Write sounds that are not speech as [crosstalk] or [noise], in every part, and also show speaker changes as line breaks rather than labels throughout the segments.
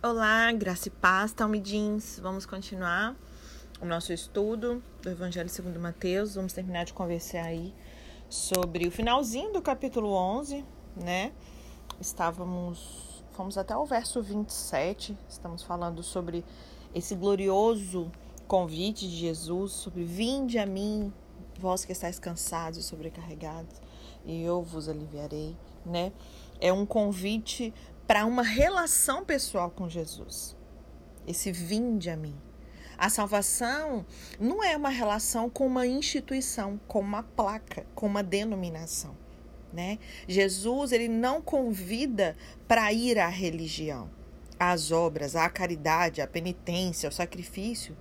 Olá, graça e paz, Talmidins. Vamos continuar o nosso estudo do Evangelho segundo Mateus. Vamos terminar de conversar aí sobre o finalzinho do capítulo 11, né? Estávamos, fomos até o verso 27, estamos falando sobre esse glorioso convite de Jesus, sobre vinde a mim, vós que estáis cansados e sobrecarregados, e eu vos aliviarei, né? É um convite para uma relação pessoal com Jesus. Esse vinde a mim. A salvação não é uma relação com uma instituição, com uma placa, com uma denominação, né? Jesus, ele não convida para ir à religião, às obras, à caridade, à penitência, ao sacrifício.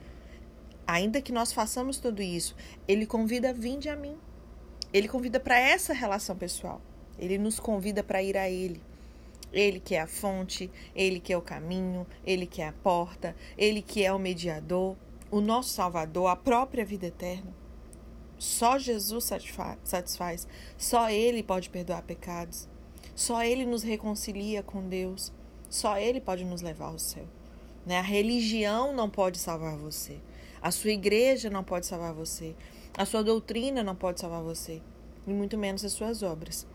Ainda que nós façamos tudo isso, ele convida vinde a mim. Ele convida para essa relação pessoal. Ele nos convida para ir a ele. Ele que é a fonte, ele que é o caminho, ele que é a porta, ele que é o mediador, o nosso Salvador, a própria vida eterna. Só Jesus satisfaz, só Ele pode perdoar pecados, só Ele nos reconcilia com Deus, só Ele pode nos levar ao céu. Né? A religião não pode salvar você, a sua igreja não pode salvar você, a sua doutrina não pode salvar você, e muito menos as suas obras.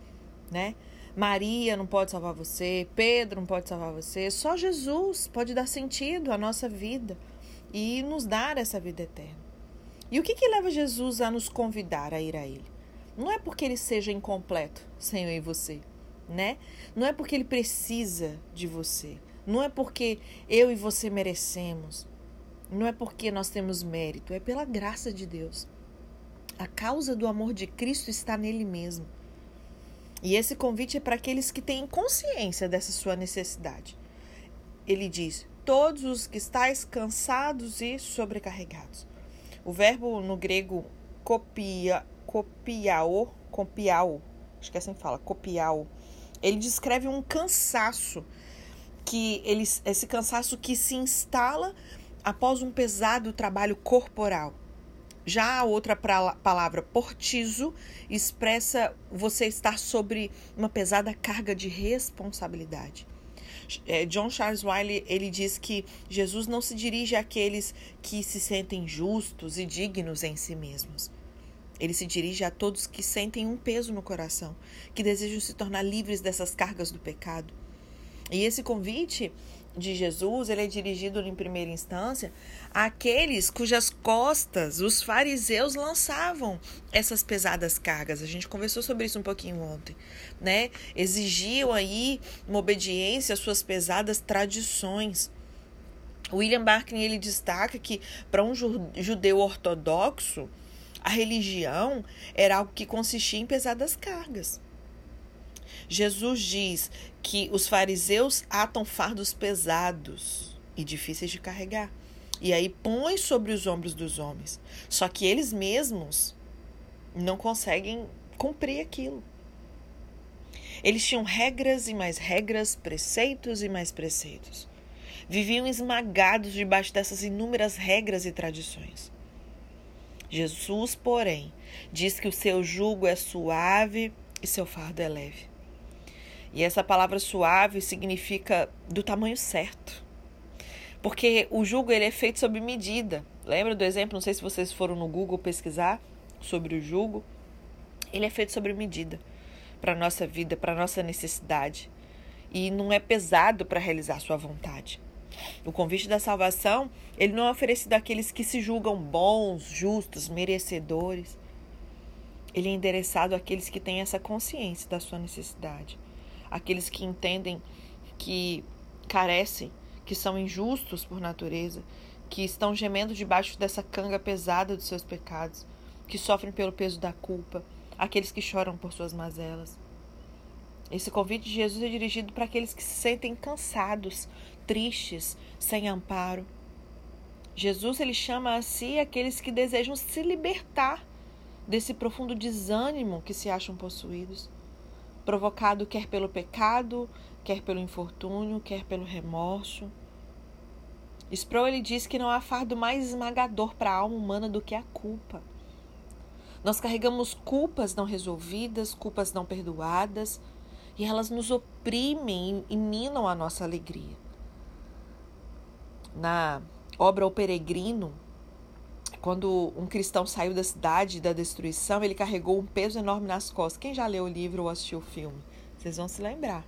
Né? Maria não pode salvar você, Pedro não pode salvar você, só Jesus pode dar sentido à nossa vida e nos dar essa vida eterna. E o que, que leva Jesus a nos convidar a ir a Ele? Não é porque Ele seja incompleto sem eu e você, né? Não é porque Ele precisa de você. Não é porque eu e você merecemos. Não é porque nós temos mérito. É pela graça de Deus. A causa do amor de Cristo está nele mesmo. E esse convite é para aqueles que têm consciência dessa sua necessidade. Ele diz: Todos os que estáis cansados e sobrecarregados. O verbo no grego copia, copiao, copiao, acho que é assim que fala, copiao, ele descreve um cansaço que ele, esse cansaço que se instala após um pesado trabalho corporal. Já a outra palavra, portizo, expressa você estar sobre uma pesada carga de responsabilidade. É, John Charles Wiley ele diz que Jesus não se dirige àqueles que se sentem justos e dignos em si mesmos. Ele se dirige a todos que sentem um peso no coração, que desejam se tornar livres dessas cargas do pecado. E esse convite de Jesus, ele é dirigido em primeira instância àqueles cujas costas os fariseus lançavam essas pesadas cargas. A gente conversou sobre isso um pouquinho ontem, né? Exigiam aí uma obediência às suas pesadas tradições. William Barclay ele destaca que para um judeu ortodoxo, a religião era algo que consistia em pesadas cargas. Jesus diz que os fariseus atam fardos pesados e difíceis de carregar. E aí põe sobre os ombros dos homens. Só que eles mesmos não conseguem cumprir aquilo. Eles tinham regras e mais regras, preceitos e mais preceitos. Viviam esmagados debaixo dessas inúmeras regras e tradições. Jesus, porém, diz que o seu jugo é suave e seu fardo é leve. E essa palavra suave significa do tamanho certo. Porque o jugo ele é feito sob medida. Lembra do exemplo? Não sei se vocês foram no Google pesquisar sobre o jugo. Ele é feito sobre medida para a nossa vida, para a nossa necessidade. E não é pesado para realizar sua vontade. O convite da salvação, ele não é oferecido àqueles que se julgam bons, justos, merecedores. Ele é endereçado àqueles que têm essa consciência da sua necessidade aqueles que entendem que carecem, que são injustos por natureza, que estão gemendo debaixo dessa canga pesada dos seus pecados, que sofrem pelo peso da culpa, aqueles que choram por suas mazelas. Esse convite de Jesus é dirigido para aqueles que se sentem cansados, tristes, sem amparo. Jesus ele chama a si aqueles que desejam se libertar desse profundo desânimo que se acham possuídos provocado quer pelo pecado, quer pelo infortúnio, quer pelo remorso. Sproul ele diz que não há fardo mais esmagador para a alma humana do que a culpa. Nós carregamos culpas não resolvidas, culpas não perdoadas, e elas nos oprimem e minam a nossa alegria. na obra O Peregrino, quando um cristão saiu da cidade da destruição, ele carregou um peso enorme nas costas. Quem já leu o livro ou assistiu o filme? Vocês vão se lembrar.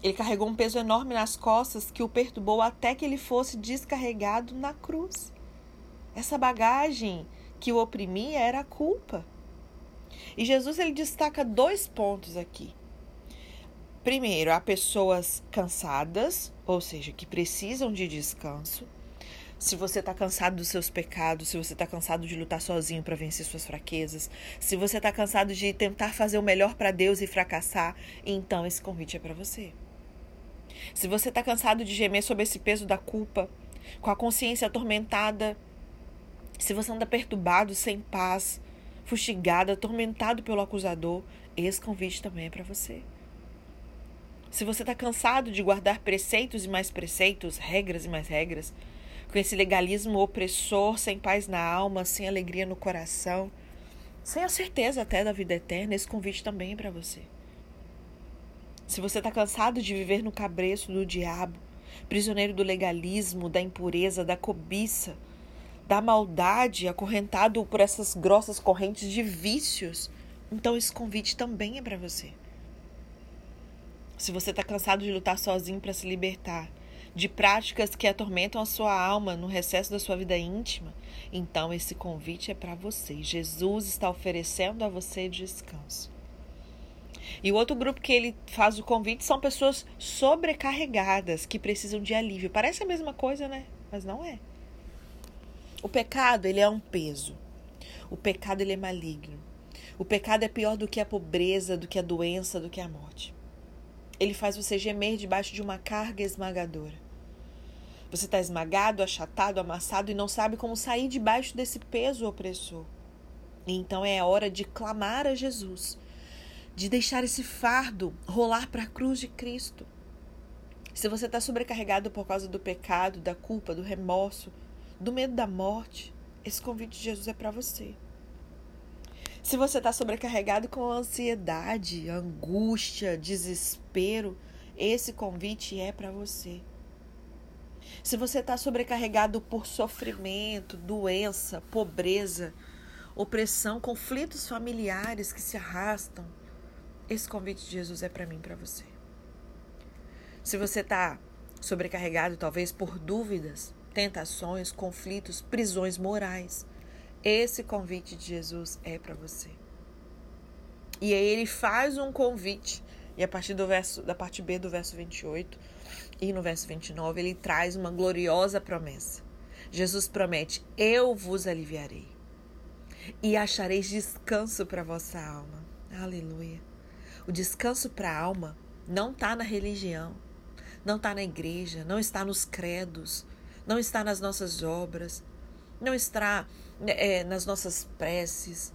Ele carregou um peso enorme nas costas que o perturbou até que ele fosse descarregado na cruz. Essa bagagem que o oprimia era a culpa. E Jesus ele destaca dois pontos aqui. Primeiro, há pessoas cansadas, ou seja, que precisam de descanso. Se você está cansado dos seus pecados, se você está cansado de lutar sozinho para vencer suas fraquezas, se você está cansado de tentar fazer o melhor para Deus e fracassar, então esse convite é para você. Se você está cansado de gemer sob esse peso da culpa, com a consciência atormentada, se você anda perturbado, sem paz, fustigado, atormentado pelo acusador, esse convite também é para você. Se você está cansado de guardar preceitos e mais preceitos, regras e mais regras, com esse legalismo opressor, sem paz na alma, sem alegria no coração, sem a certeza até da vida eterna, esse convite também é para você. Se você está cansado de viver no cabreço do diabo, prisioneiro do legalismo, da impureza, da cobiça, da maldade, acorrentado por essas grossas correntes de vícios, então esse convite também é para você. Se você está cansado de lutar sozinho para se libertar, de práticas que atormentam a sua alma no recesso da sua vida íntima, então esse convite é para você. Jesus está oferecendo a você descanso. E o outro grupo que ele faz o convite são pessoas sobrecarregadas que precisam de alívio. Parece a mesma coisa, né? Mas não é. O pecado, ele é um peso. O pecado, ele é maligno. O pecado é pior do que a pobreza, do que a doença, do que a morte. Ele faz você gemer debaixo de uma carga esmagadora. Você está esmagado, achatado, amassado e não sabe como sair debaixo desse peso opressor. Então é a hora de clamar a Jesus, de deixar esse fardo rolar para a cruz de Cristo. Se você está sobrecarregado por causa do pecado, da culpa, do remorso, do medo da morte, esse convite de Jesus é para você. Se você está sobrecarregado com ansiedade, angústia, desespero, esse convite é para você. Se você está sobrecarregado por sofrimento, doença, pobreza, opressão, conflitos familiares que se arrastam, esse convite de Jesus é para mim, para você. Se você está sobrecarregado, talvez por dúvidas, tentações, conflitos, prisões morais. Esse convite de Jesus é para você. E aí ele faz um convite, e a partir do verso, da parte B do verso 28 e no verso 29, ele traz uma gloriosa promessa. Jesus promete: Eu vos aliviarei e achareis descanso para vossa alma. Aleluia. O descanso para a alma não está na religião, não está na igreja, não está nos credos, não está nas nossas obras, não está é, nas nossas preces,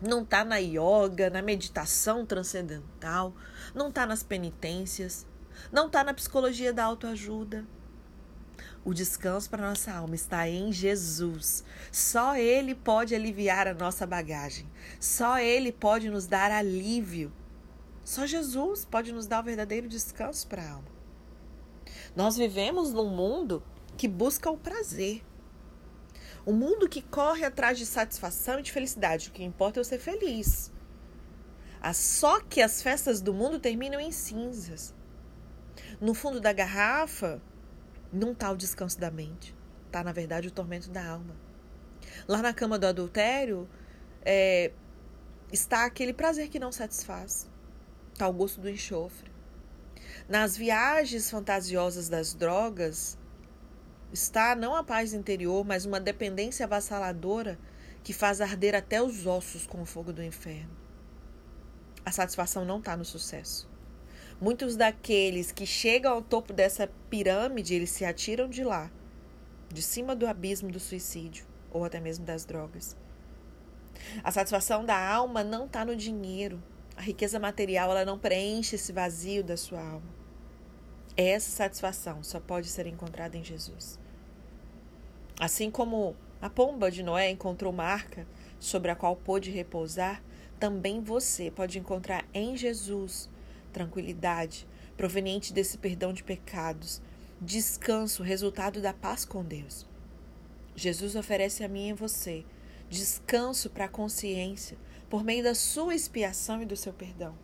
não está na yoga, na meditação transcendental, não está nas penitências, não está na psicologia da autoajuda. O descanso para nossa alma está em Jesus. Só Ele pode aliviar a nossa bagagem. Só Ele pode nos dar alívio. Só Jesus pode nos dar o verdadeiro descanso para a alma. Nós vivemos num mundo que busca o prazer. O mundo que corre atrás de satisfação e de felicidade. O que importa é eu ser feliz. Só que as festas do mundo terminam em cinzas. No fundo da garrafa não está o descanso da mente. Está, na verdade, o tormento da alma. Lá na cama do adultério é, está aquele prazer que não satisfaz. Está o gosto do enxofre. Nas viagens fantasiosas das drogas, está não a paz interior, mas uma dependência avassaladora que faz arder até os ossos com o fogo do inferno. A satisfação não está no sucesso. Muitos daqueles que chegam ao topo dessa pirâmide, eles se atiram de lá, de cima do abismo do suicídio ou até mesmo das drogas. A satisfação da alma não está no dinheiro. A riqueza material ela não preenche esse vazio da sua alma. Essa satisfação só pode ser encontrada em Jesus. Assim como a pomba de Noé encontrou marca sobre a qual pôde repousar, também você pode encontrar em Jesus tranquilidade proveniente desse perdão de pecados, descanso, resultado da paz com Deus. Jesus oferece a mim e você descanso para a consciência por meio da sua expiação e do seu perdão.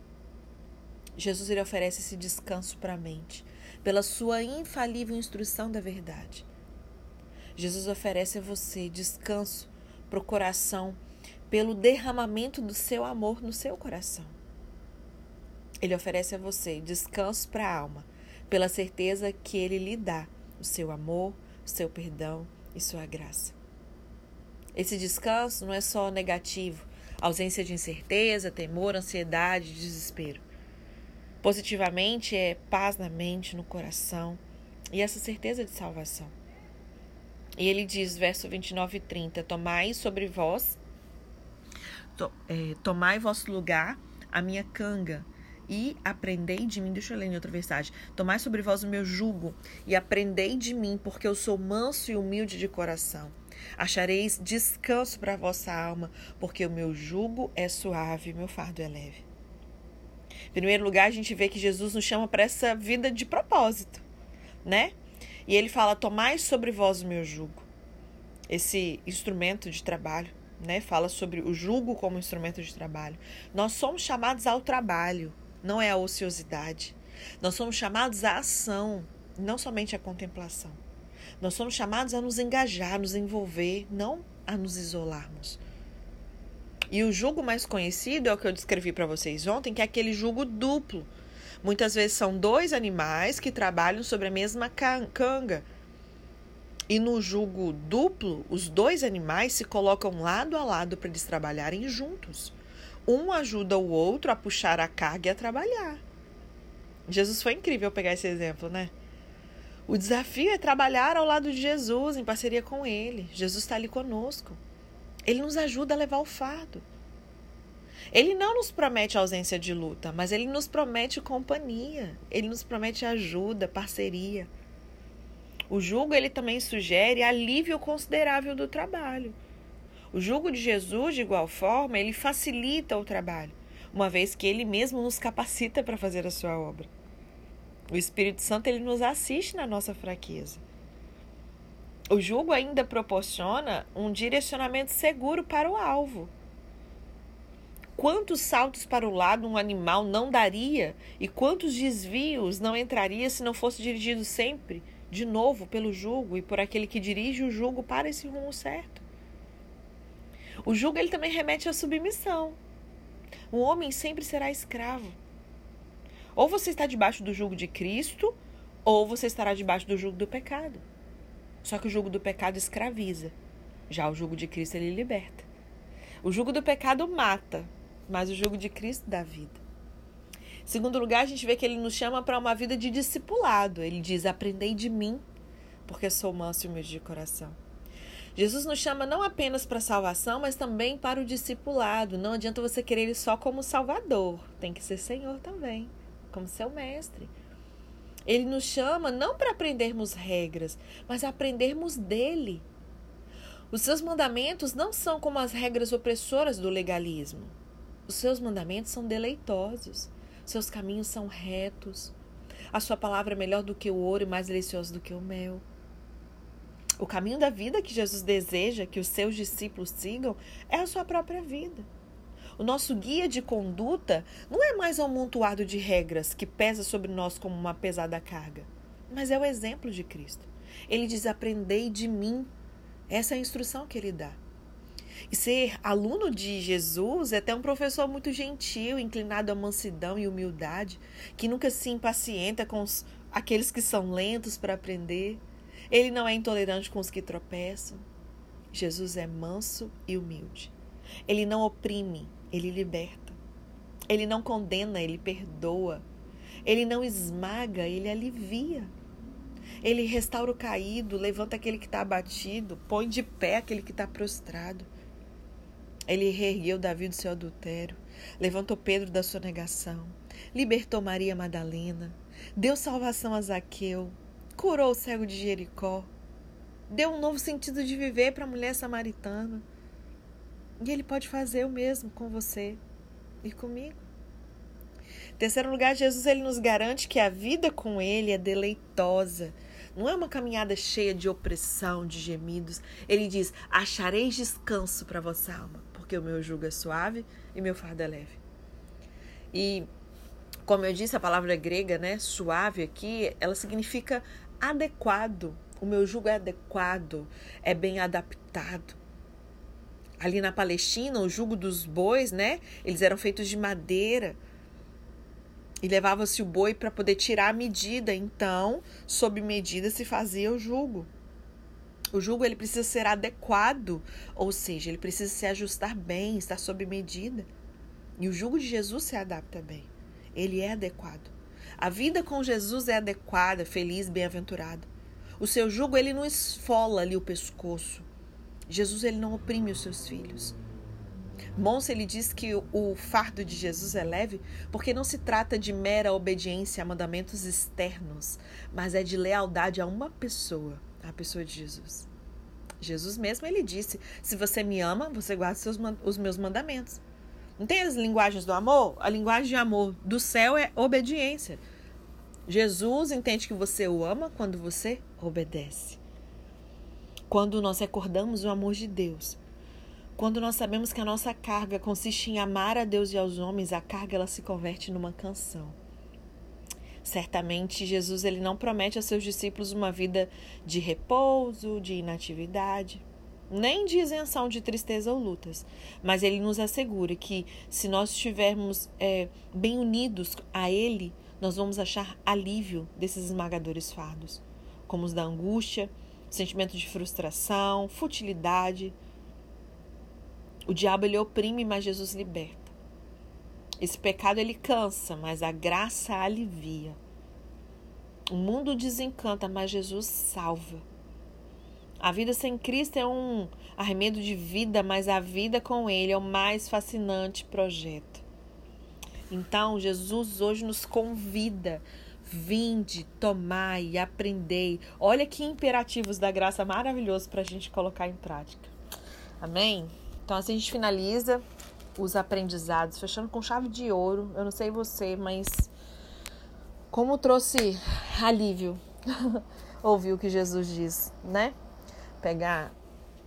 Jesus ele oferece esse descanso para a mente pela sua infalível instrução da verdade. Jesus oferece a você descanso para o coração pelo derramamento do seu amor no seu coração. Ele oferece a você descanso para a alma pela certeza que ele lhe dá o seu amor, o seu perdão e sua graça. Esse descanso não é só negativo, ausência de incerteza, temor, ansiedade, desespero. Positivamente é paz na mente, no coração e essa certeza de salvação. E ele diz, verso 29 e 30, Tomai sobre vós, to, é, tomai vosso lugar a minha canga e aprendei de mim. Deixa eu ler em outra versagem. Tomai sobre vós o meu jugo e aprendei de mim, porque eu sou manso e humilde de coração. Achareis descanso para a vossa alma, porque o meu jugo é suave, meu fardo é leve. Em primeiro lugar, a gente vê que Jesus nos chama para essa vida de propósito, né? E ele fala: Tomai sobre vós o meu jugo. Esse instrumento de trabalho, né? Fala sobre o jugo como instrumento de trabalho. Nós somos chamados ao trabalho, não é a ociosidade. Nós somos chamados à ação, não somente à contemplação. Nós somos chamados a nos engajar, nos envolver, não a nos isolarmos. E o jugo mais conhecido é o que eu descrevi para vocês ontem, que é aquele jugo duplo. Muitas vezes são dois animais que trabalham sobre a mesma canga. E no jugo duplo, os dois animais se colocam lado a lado para eles trabalharem juntos. Um ajuda o outro a puxar a carga e a trabalhar. Jesus foi incrível pegar esse exemplo, né? O desafio é trabalhar ao lado de Jesus, em parceria com Ele. Jesus está ali conosco. Ele nos ajuda a levar o fardo. Ele não nos promete ausência de luta, mas ele nos promete companhia. Ele nos promete ajuda, parceria. O jugo ele também sugere alívio considerável do trabalho. O jugo de Jesus, de igual forma, ele facilita o trabalho, uma vez que ele mesmo nos capacita para fazer a sua obra. O Espírito Santo ele nos assiste na nossa fraqueza. O jugo ainda proporciona um direcionamento seguro para o alvo. Quantos saltos para o lado um animal não daria e quantos desvios não entraria se não fosse dirigido sempre, de novo, pelo jugo e por aquele que dirige o jugo para esse rumo certo? O jugo ele também remete à submissão. O homem sempre será escravo. Ou você está debaixo do jugo de Cristo, ou você estará debaixo do jugo do pecado. Só que o jugo do pecado escraviza. Já o jugo de Cristo ele liberta. O jugo do pecado mata, mas o jugo de Cristo dá vida. Segundo lugar, a gente vê que ele nos chama para uma vida de discipulado. Ele diz: Aprendei de mim, porque sou manso e humilde de coração. Jesus nos chama não apenas para a salvação, mas também para o discipulado. Não adianta você querer ele só como Salvador, tem que ser Senhor também, como seu mestre. Ele nos chama não para aprendermos regras, mas aprendermos dele. Os seus mandamentos não são como as regras opressoras do legalismo. Os seus mandamentos são deleitosos, seus caminhos são retos. A sua palavra é melhor do que o ouro e mais deliciosa do que o mel. O caminho da vida que Jesus deseja que os seus discípulos sigam é a sua própria vida. O nosso guia de conduta não é mais um amontoado de regras que pesa sobre nós como uma pesada carga, mas é o exemplo de Cristo. Ele diz: Aprendei de mim. Essa é a instrução que ele dá. E ser aluno de Jesus é até um professor muito gentil, inclinado à mansidão e humildade, que nunca se impacienta com os, aqueles que são lentos para aprender ele não é intolerante com os que tropeçam. Jesus é manso e humilde. Ele não oprime, ele liberta. Ele não condena, ele perdoa. Ele não esmaga, ele alivia. Ele restaura o caído, levanta aquele que está abatido, põe de pé aquele que está prostrado. Ele reergueu Davi do seu adultério, levantou Pedro da sua negação, libertou Maria Madalena, deu salvação a Zaqueu, curou o cego de Jericó, deu um novo sentido de viver para a mulher samaritana. E ele pode fazer o mesmo com você e comigo. Em terceiro lugar, Jesus ele nos garante que a vida com ele é deleitosa. Não é uma caminhada cheia de opressão, de gemidos. Ele diz: Achareis descanso para vossa alma, porque o meu jugo é suave e meu fardo é leve. E, como eu disse, a palavra grega, né, suave aqui, ela significa adequado. O meu jugo é adequado, é bem adaptado. Ali na Palestina, o jugo dos bois, né, eles eram feitos de madeira e levava-se o boi para poder tirar a medida. Então, sob medida se fazia o jugo. O jugo ele precisa ser adequado, ou seja, ele precisa se ajustar bem, estar sob medida. E o jugo de Jesus se adapta bem. Ele é adequado. A vida com Jesus é adequada, feliz, bem-aventurada. O seu jugo ele não esfola ali o pescoço. Jesus ele não oprime os seus filhos. Monse ele diz que o fardo de Jesus é leve porque não se trata de mera obediência a mandamentos externos, mas é de lealdade a uma pessoa, a pessoa de Jesus. Jesus mesmo ele disse: Se você me ama, você guarda os meus mandamentos. Não tem as linguagens do amor? A linguagem de amor do céu é obediência. Jesus entende que você o ama quando você obedece. Quando nós recordamos o amor de Deus, quando nós sabemos que a nossa carga consiste em amar a Deus e aos homens, a carga ela se converte numa canção. Certamente Jesus ele não promete a seus discípulos uma vida de repouso, de inatividade, nem de isenção de tristeza ou lutas, mas ele nos assegura que se nós estivermos é, bem unidos a Ele, nós vamos achar alívio desses esmagadores fardos, como os da angústia, sentimento de frustração, futilidade, o diabo ele oprime, mas Jesus liberta. Esse pecado ele cansa, mas a graça alivia. O mundo desencanta, mas Jesus salva. A vida sem Cristo é um arremedo de vida, mas a vida com Ele é o mais fascinante projeto. Então, Jesus hoje nos convida. Vinde, tomai aprendei. Olha que imperativos da graça maravilhosos para a gente colocar em prática. Amém? Então, assim a gente finaliza os aprendizados, fechando com chave de ouro. Eu não sei você, mas como trouxe alívio [laughs] ouvir o que Jesus diz, né? Pegar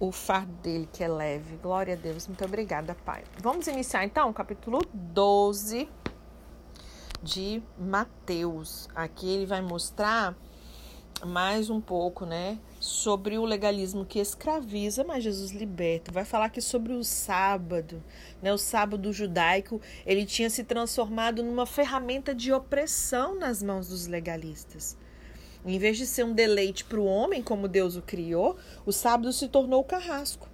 o fardo dele que é leve. Glória a Deus. Muito obrigada, Pai. Vamos iniciar então o capítulo 12 de Mateus. Aqui ele vai mostrar mais um pouco, né, sobre o legalismo que escraviza, mas Jesus liberta. Vai falar aqui sobre o sábado, né? O sábado judaico, ele tinha se transformado numa ferramenta de opressão nas mãos dos legalistas. Em vez de ser um deleite para o homem, como Deus o criou, o sábado se tornou carrasco.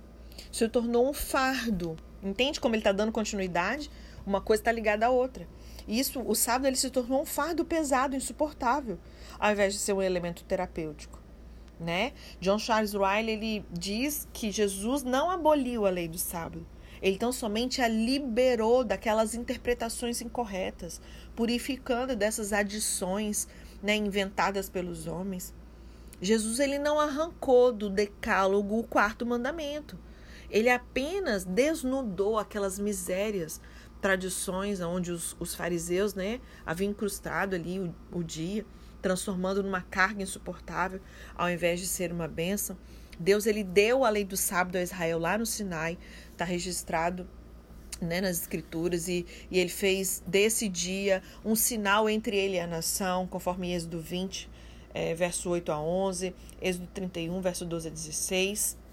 Se tornou um fardo. Entende como ele está dando continuidade? Uma coisa está ligada à outra. Isso, o sábado ele se tornou um fardo pesado, insuportável, ao invés de ser um elemento terapêutico né? John Charles Riley ele diz que Jesus não aboliu a lei do sábado. Ele tão somente a liberou daquelas interpretações incorretas, purificando dessas adições né, inventadas pelos homens. Jesus ele não arrancou do decálogo o quarto mandamento. Ele apenas desnudou aquelas misérias, tradições onde os, os fariseus né, haviam incrustado ali o, o dia transformando numa carga insuportável, ao invés de ser uma bênção. Deus ele deu a lei do sábado a Israel lá no Sinai, está registrado né, nas escrituras, e, e ele fez desse dia um sinal entre ele e a nação, conforme Êxodo 20, é, verso 8 a 11, Êxodo 31, verso 12 a 16.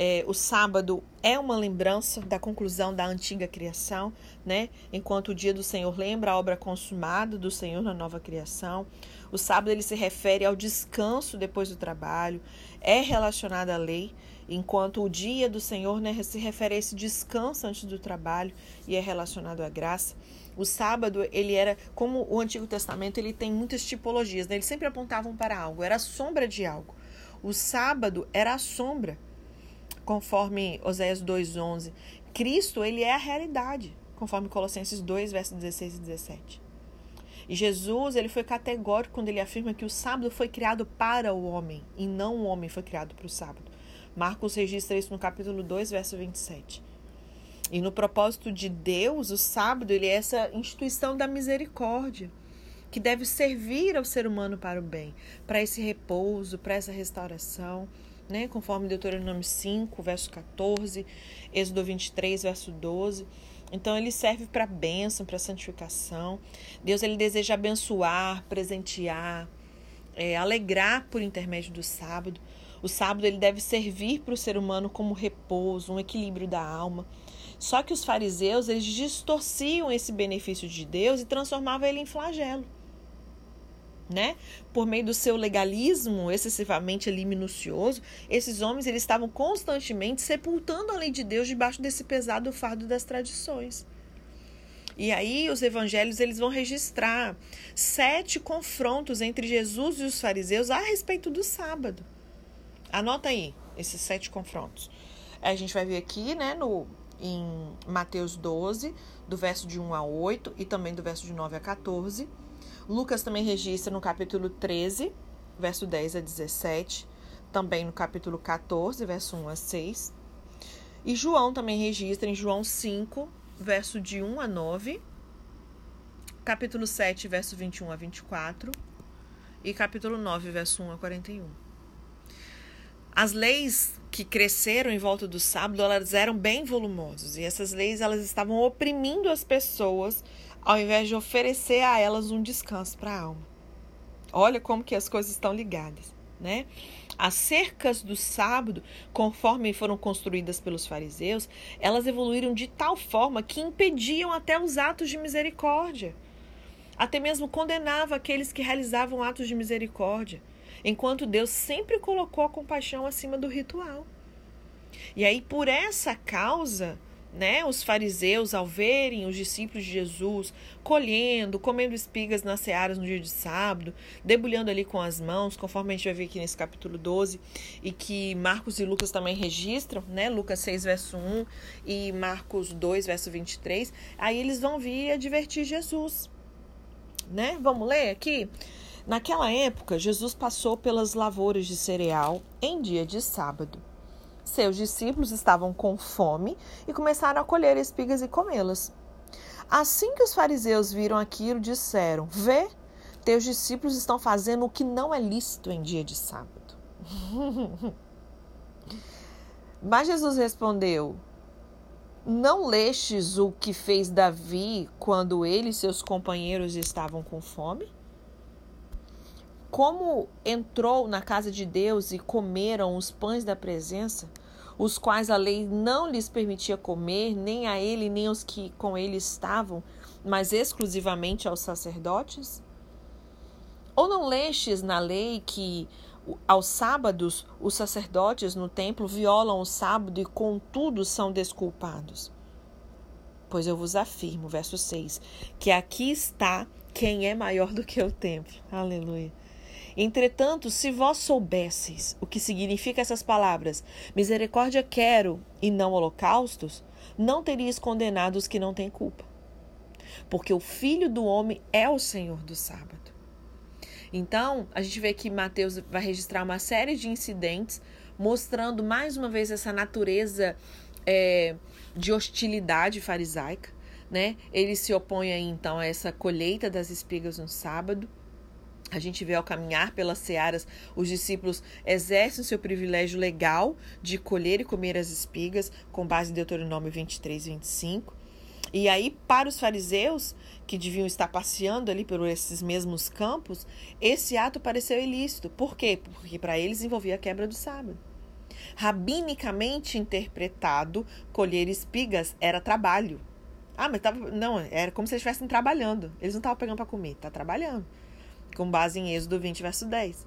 É, o sábado é uma lembrança da conclusão da antiga criação, né? Enquanto o dia do Senhor lembra a obra consumada do Senhor na nova criação. O sábado ele se refere ao descanso depois do trabalho, é relacionado à lei, enquanto o dia do Senhor né, se refere a esse descanso antes do trabalho e é relacionado à graça. O sábado, ele era, como o Antigo Testamento, ele tem muitas tipologias, né? eles sempre apontavam para algo, era a sombra de algo. O sábado era a sombra conforme Oséias 2:11. Cristo, ele é a realidade, conforme Colossenses 2, versos 16 e 17. E Jesus, ele foi categórico quando ele afirma que o sábado foi criado para o homem e não o homem foi criado para o sábado. Marcos registra isso no capítulo 2, verso 27. E no propósito de Deus, o sábado ele é essa instituição da misericórdia. que deve servir ao ser humano para o bem, para esse repouso, para essa restauração, né? Conforme Deuteronômio 5, verso 14, Êxodo 23, verso 12. Então ele serve para bênção, para santificação. Deus ele deseja abençoar, presentear, é, alegrar por intermédio do sábado. O sábado ele deve servir para o ser humano como repouso, um equilíbrio da alma. Só que os fariseus eles distorciam esse benefício de Deus e transformavam ele em flagelo. Né? Por meio do seu legalismo excessivamente ali minucioso, esses homens eles estavam constantemente sepultando a lei de Deus debaixo desse pesado fardo das tradições. E aí os evangelhos eles vão registrar sete confrontos entre Jesus e os fariseus a respeito do sábado. Anota aí esses sete confrontos. A gente vai ver aqui, né, no em Mateus 12, do verso de 1 a 8 e também do verso de 9 a 14. Lucas também registra no capítulo 13, verso 10 a 17, também no capítulo 14, verso 1 a 6. E João também registra em João 5, verso de 1 a 9, capítulo 7, verso 21 a 24 e capítulo 9, verso 1 a 41. As leis que cresceram em volta do sábado, elas eram bem volumosas. E essas leis, elas estavam oprimindo as pessoas ao invés de oferecer a elas um descanso para a alma. Olha como que as coisas estão ligadas, né? As cercas do sábado, conforme foram construídas pelos fariseus, elas evoluíram de tal forma que impediam até os atos de misericórdia. Até mesmo condenava aqueles que realizavam atos de misericórdia enquanto Deus sempre colocou a compaixão acima do ritual. E aí, por essa causa, né, os fariseus, ao verem os discípulos de Jesus colhendo, comendo espigas nas searas no dia de sábado, debulhando ali com as mãos, conforme a gente vai ver aqui nesse capítulo 12, e que Marcos e Lucas também registram, né, Lucas 6, verso 1 e Marcos 2, verso 23, aí eles vão vir advertir Jesus. Né? Vamos ler aqui? Naquela época, Jesus passou pelas lavouras de cereal em dia de sábado. Seus discípulos estavam com fome e começaram a colher espigas e comê-las. Assim que os fariseus viram aquilo, disseram: Vê, teus discípulos estão fazendo o que não é lícito em dia de sábado. [laughs] Mas Jesus respondeu: Não lestes o que fez Davi quando ele e seus companheiros estavam com fome? Como entrou na casa de Deus e comeram os pães da presença, os quais a lei não lhes permitia comer, nem a ele, nem aos que com ele estavam, mas exclusivamente aos sacerdotes? Ou não lestes na lei que aos sábados os sacerdotes no templo violam o sábado e contudo são desculpados? Pois eu vos afirmo, verso 6, que aqui está quem é maior do que o templo. Aleluia. Entretanto, se vós soubesseis o que significa essas palavras, misericórdia quero e não holocaustos, não terias condenado os que não têm culpa. Porque o Filho do Homem é o Senhor do sábado. Então, a gente vê que Mateus vai registrar uma série de incidentes mostrando mais uma vez essa natureza é, de hostilidade farisaica. Né? Ele se opõe aí, então a essa colheita das espigas no sábado. A gente vê ao caminhar pelas searas, os discípulos exercem seu privilégio legal de colher e comer as espigas, com base em Deuteronômio 23, 25. E aí, para os fariseus, que deviam estar passeando ali por esses mesmos campos, esse ato pareceu ilícito. Por quê? Porque para eles envolvia a quebra do sábado. Rabinicamente interpretado, colher espigas era trabalho. Ah, mas tava, não, era como se eles estivessem trabalhando. Eles não estavam pegando para comer, tá trabalhando com base em Êxodo 20, verso 10.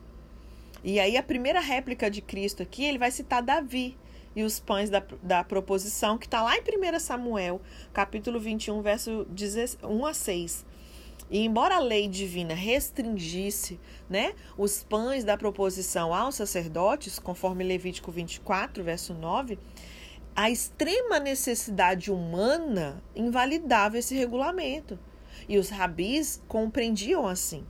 E aí, a primeira réplica de Cristo aqui, ele vai citar Davi e os pães da, da proposição, que está lá em 1 Samuel, capítulo 21, verso 1 a 6. E embora a lei divina restringisse né, os pães da proposição aos sacerdotes, conforme Levítico 24, verso 9, a extrema necessidade humana invalidava esse regulamento. E os rabis compreendiam assim.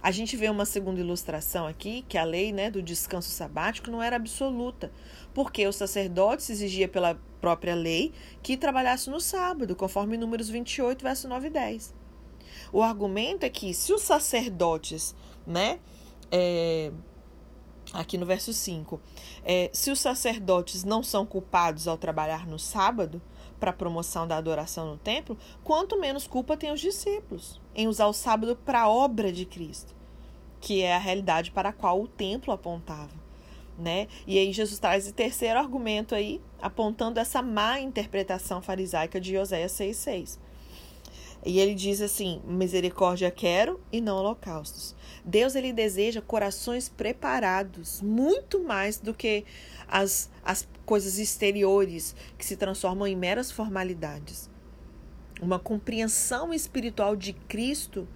A gente vê uma segunda ilustração aqui, que a lei né, do descanso sabático não era absoluta, porque os sacerdotes exigia pela própria lei que trabalhasse no sábado, conforme Números 28, verso 9 e 10. O argumento é que se os sacerdotes, né, é, aqui no verso 5, é, se os sacerdotes não são culpados ao trabalhar no sábado para a promoção da adoração no templo, quanto menos culpa tem os discípulos em usar o sábado para a obra de Cristo, que é a realidade para a qual o templo apontava. Né? E aí Jesus traz o terceiro argumento aí, apontando essa má interpretação farisaica de Oséias 6,6. E ele diz assim: misericórdia quero e não holocaustos. Deus ele deseja corações preparados, muito mais do que as, as coisas exteriores que se transformam em meras formalidades. Uma compreensão espiritual de Cristo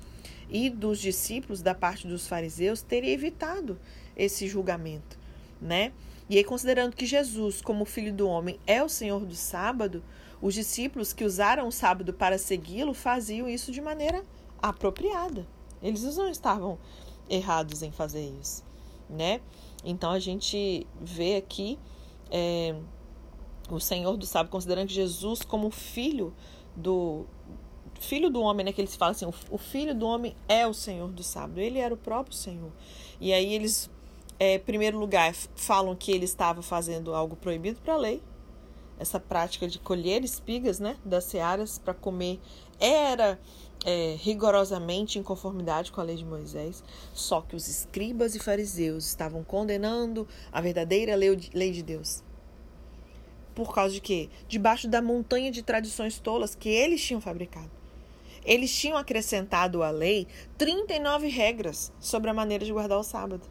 e dos discípulos da parte dos fariseus teria evitado esse julgamento, né? E aí, considerando que Jesus, como filho do homem, é o Senhor do sábado, os discípulos que usaram o sábado para segui-lo faziam isso de maneira apropriada. Eles não estavam errados em fazer isso, né? Então a gente vê aqui é, o Senhor do sábado considerando Jesus como filho do filho do homem, né? Que eles falam assim, o, o filho do homem é o Senhor do sábado. Ele era o próprio Senhor. E aí eles, é, em primeiro lugar, falam que ele estava fazendo algo proibido para a lei, essa prática de colher espigas né, das searas para comer era é, rigorosamente em conformidade com a lei de Moisés, só que os escribas e fariseus estavam condenando a verdadeira lei de Deus. Por causa de quê? Debaixo da montanha de tradições tolas que eles tinham fabricado. Eles tinham acrescentado à lei 39 regras sobre a maneira de guardar o sábado,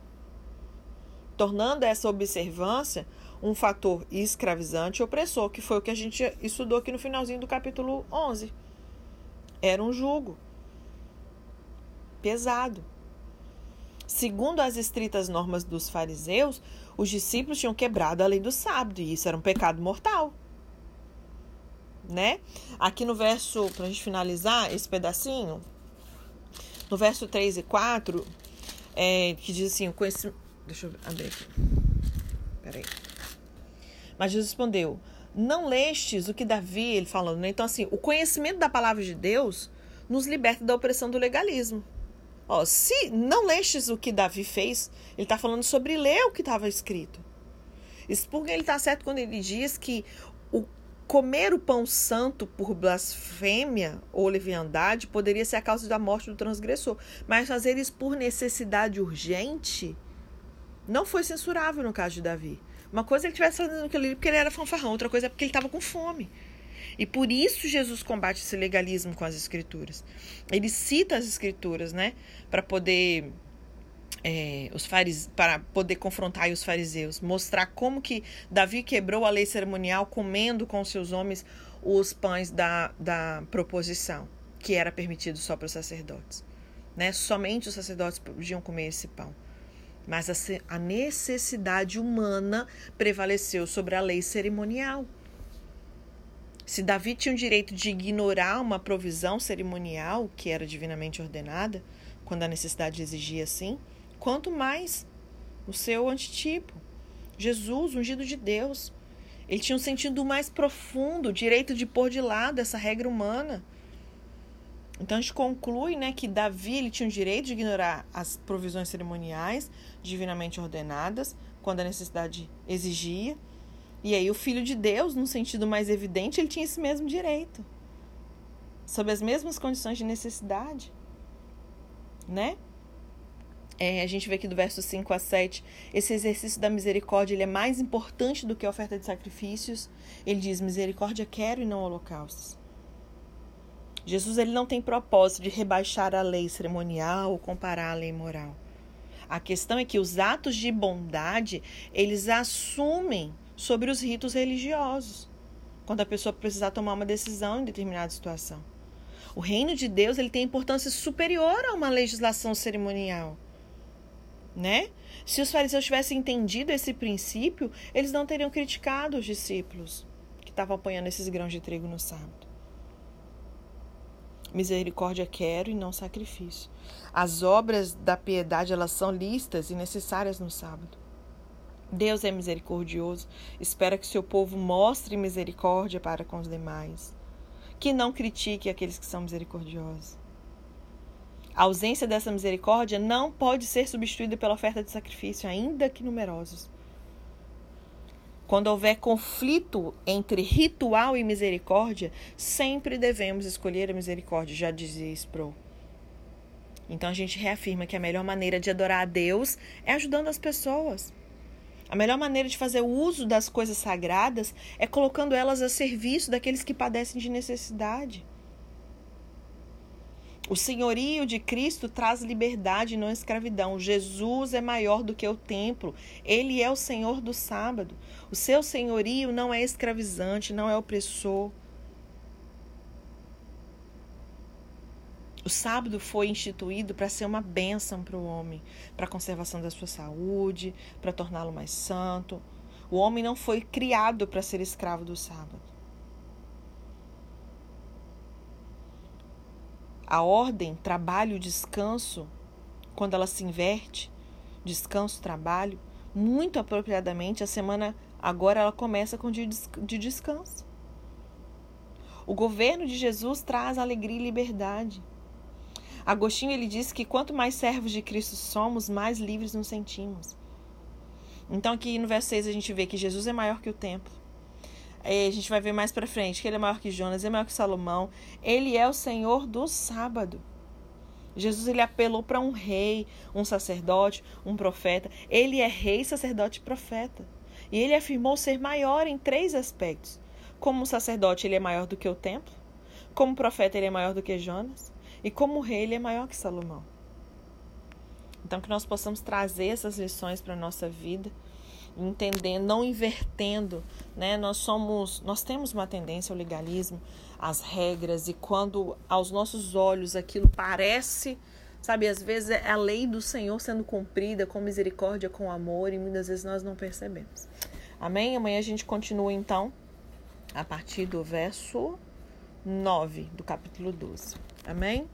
tornando essa observância um fator escravizante e opressor, que foi o que a gente estudou aqui no finalzinho do capítulo 11. Era um jugo pesado. Segundo as estritas normas dos fariseus, os discípulos tinham quebrado a lei do sábado, e isso era um pecado mortal. Né? Aqui no verso, para a gente finalizar esse pedacinho, no verso 3 e 4, é, que diz assim: o conhecimento. Deixa eu abrir aqui. Peraí. Mas Jesus respondeu: Não lestes o que Davi, ele falando, né? Então, assim, o conhecimento da palavra de Deus nos liberta da opressão do legalismo. Ó, se não lestes o que Davi fez, ele está falando sobre ler o que estava escrito. Spurgeon ele está certo quando ele diz que o comer o pão santo por blasfêmia ou leviandade poderia ser a causa da morte do transgressor, mas fazer isso por necessidade urgente não foi censurável no caso de Davi. Uma coisa é ele estivesse fazendo aquilo ali porque ele era fanfarrão, outra coisa é porque ele estava com fome. E por isso Jesus combate esse legalismo com as escrituras. Ele cita as escrituras, né, para poder é, os para poder confrontar os fariseus, mostrar como que Davi quebrou a lei cerimonial comendo com seus homens os pães da, da proposição, que era permitido só para os sacerdotes. Né? Somente os sacerdotes podiam comer esse pão mas a necessidade humana prevaleceu sobre a lei cerimonial. Se Davi tinha o direito de ignorar uma provisão cerimonial que era divinamente ordenada, quando a necessidade exigia assim, quanto mais o seu antitipo, Jesus, ungido de Deus. Ele tinha um sentido mais profundo, o direito de pôr de lado essa regra humana então a gente conclui né, que Davi ele tinha o direito de ignorar as provisões cerimoniais divinamente ordenadas quando a necessidade exigia. E aí o filho de Deus, num sentido mais evidente, ele tinha esse mesmo direito. Sob as mesmas condições de necessidade. Né? É, a gente vê aqui do verso 5 a 7, esse exercício da misericórdia ele é mais importante do que a oferta de sacrifícios. Ele diz: misericórdia quero e não holocaustos. Jesus ele não tem propósito de rebaixar a lei cerimonial ou comparar a lei moral. A questão é que os atos de bondade, eles assumem sobre os ritos religiosos, quando a pessoa precisar tomar uma decisão em determinada situação. O reino de Deus, ele tem importância superior a uma legislação cerimonial, né? Se os fariseus tivessem entendido esse princípio, eles não teriam criticado os discípulos que estavam apanhando esses grãos de trigo no sábado. Misericórdia quero e não sacrifício. As obras da piedade elas são listas e necessárias no sábado. Deus é misericordioso, espera que seu povo mostre misericórdia para com os demais, que não critique aqueles que são misericordiosos. A ausência dessa misericórdia não pode ser substituída pela oferta de sacrifício, ainda que numerosos. Quando houver conflito entre ritual e misericórdia, sempre devemos escolher a misericórdia, já dizia Sproul. Então a gente reafirma que a melhor maneira de adorar a Deus é ajudando as pessoas. A melhor maneira de fazer o uso das coisas sagradas é colocando elas a serviço daqueles que padecem de necessidade. O senhorio de Cristo traz liberdade não escravidão. Jesus é maior do que o templo. Ele é o Senhor do sábado. O seu senhorio não é escravizante, não é opressor. O sábado foi instituído para ser uma bênção para o homem, para a conservação da sua saúde, para torná-lo mais santo. O homem não foi criado para ser escravo do sábado. A ordem trabalho, descanso, quando ela se inverte, descanso, trabalho, muito apropriadamente, a semana agora ela começa com dia de descanso. O governo de Jesus traz alegria e liberdade. Agostinho ele diz que quanto mais servos de Cristo somos, mais livres nos sentimos. Então aqui no verso 6 a gente vê que Jesus é maior que o templo. Aí a gente vai ver mais para frente que ele é maior que Jonas, é maior que Salomão. Ele é o Senhor do sábado. Jesus ele apelou para um rei, um sacerdote, um profeta. Ele é rei, sacerdote e profeta. E ele afirmou ser maior em três aspectos. Como sacerdote, ele é maior do que o templo. Como profeta, ele é maior do que Jonas. E como rei, ele é maior que Salomão. Então, que nós possamos trazer essas lições para a nossa vida, entendendo, não invertendo, né? Nós somos, nós temos uma tendência ao legalismo, às regras, e quando aos nossos olhos aquilo parece, sabe, às vezes é a lei do Senhor sendo cumprida com misericórdia, com amor, e muitas vezes nós não percebemos. Amém? Amanhã a gente continua então a partir do verso 9 do capítulo 12. Amém?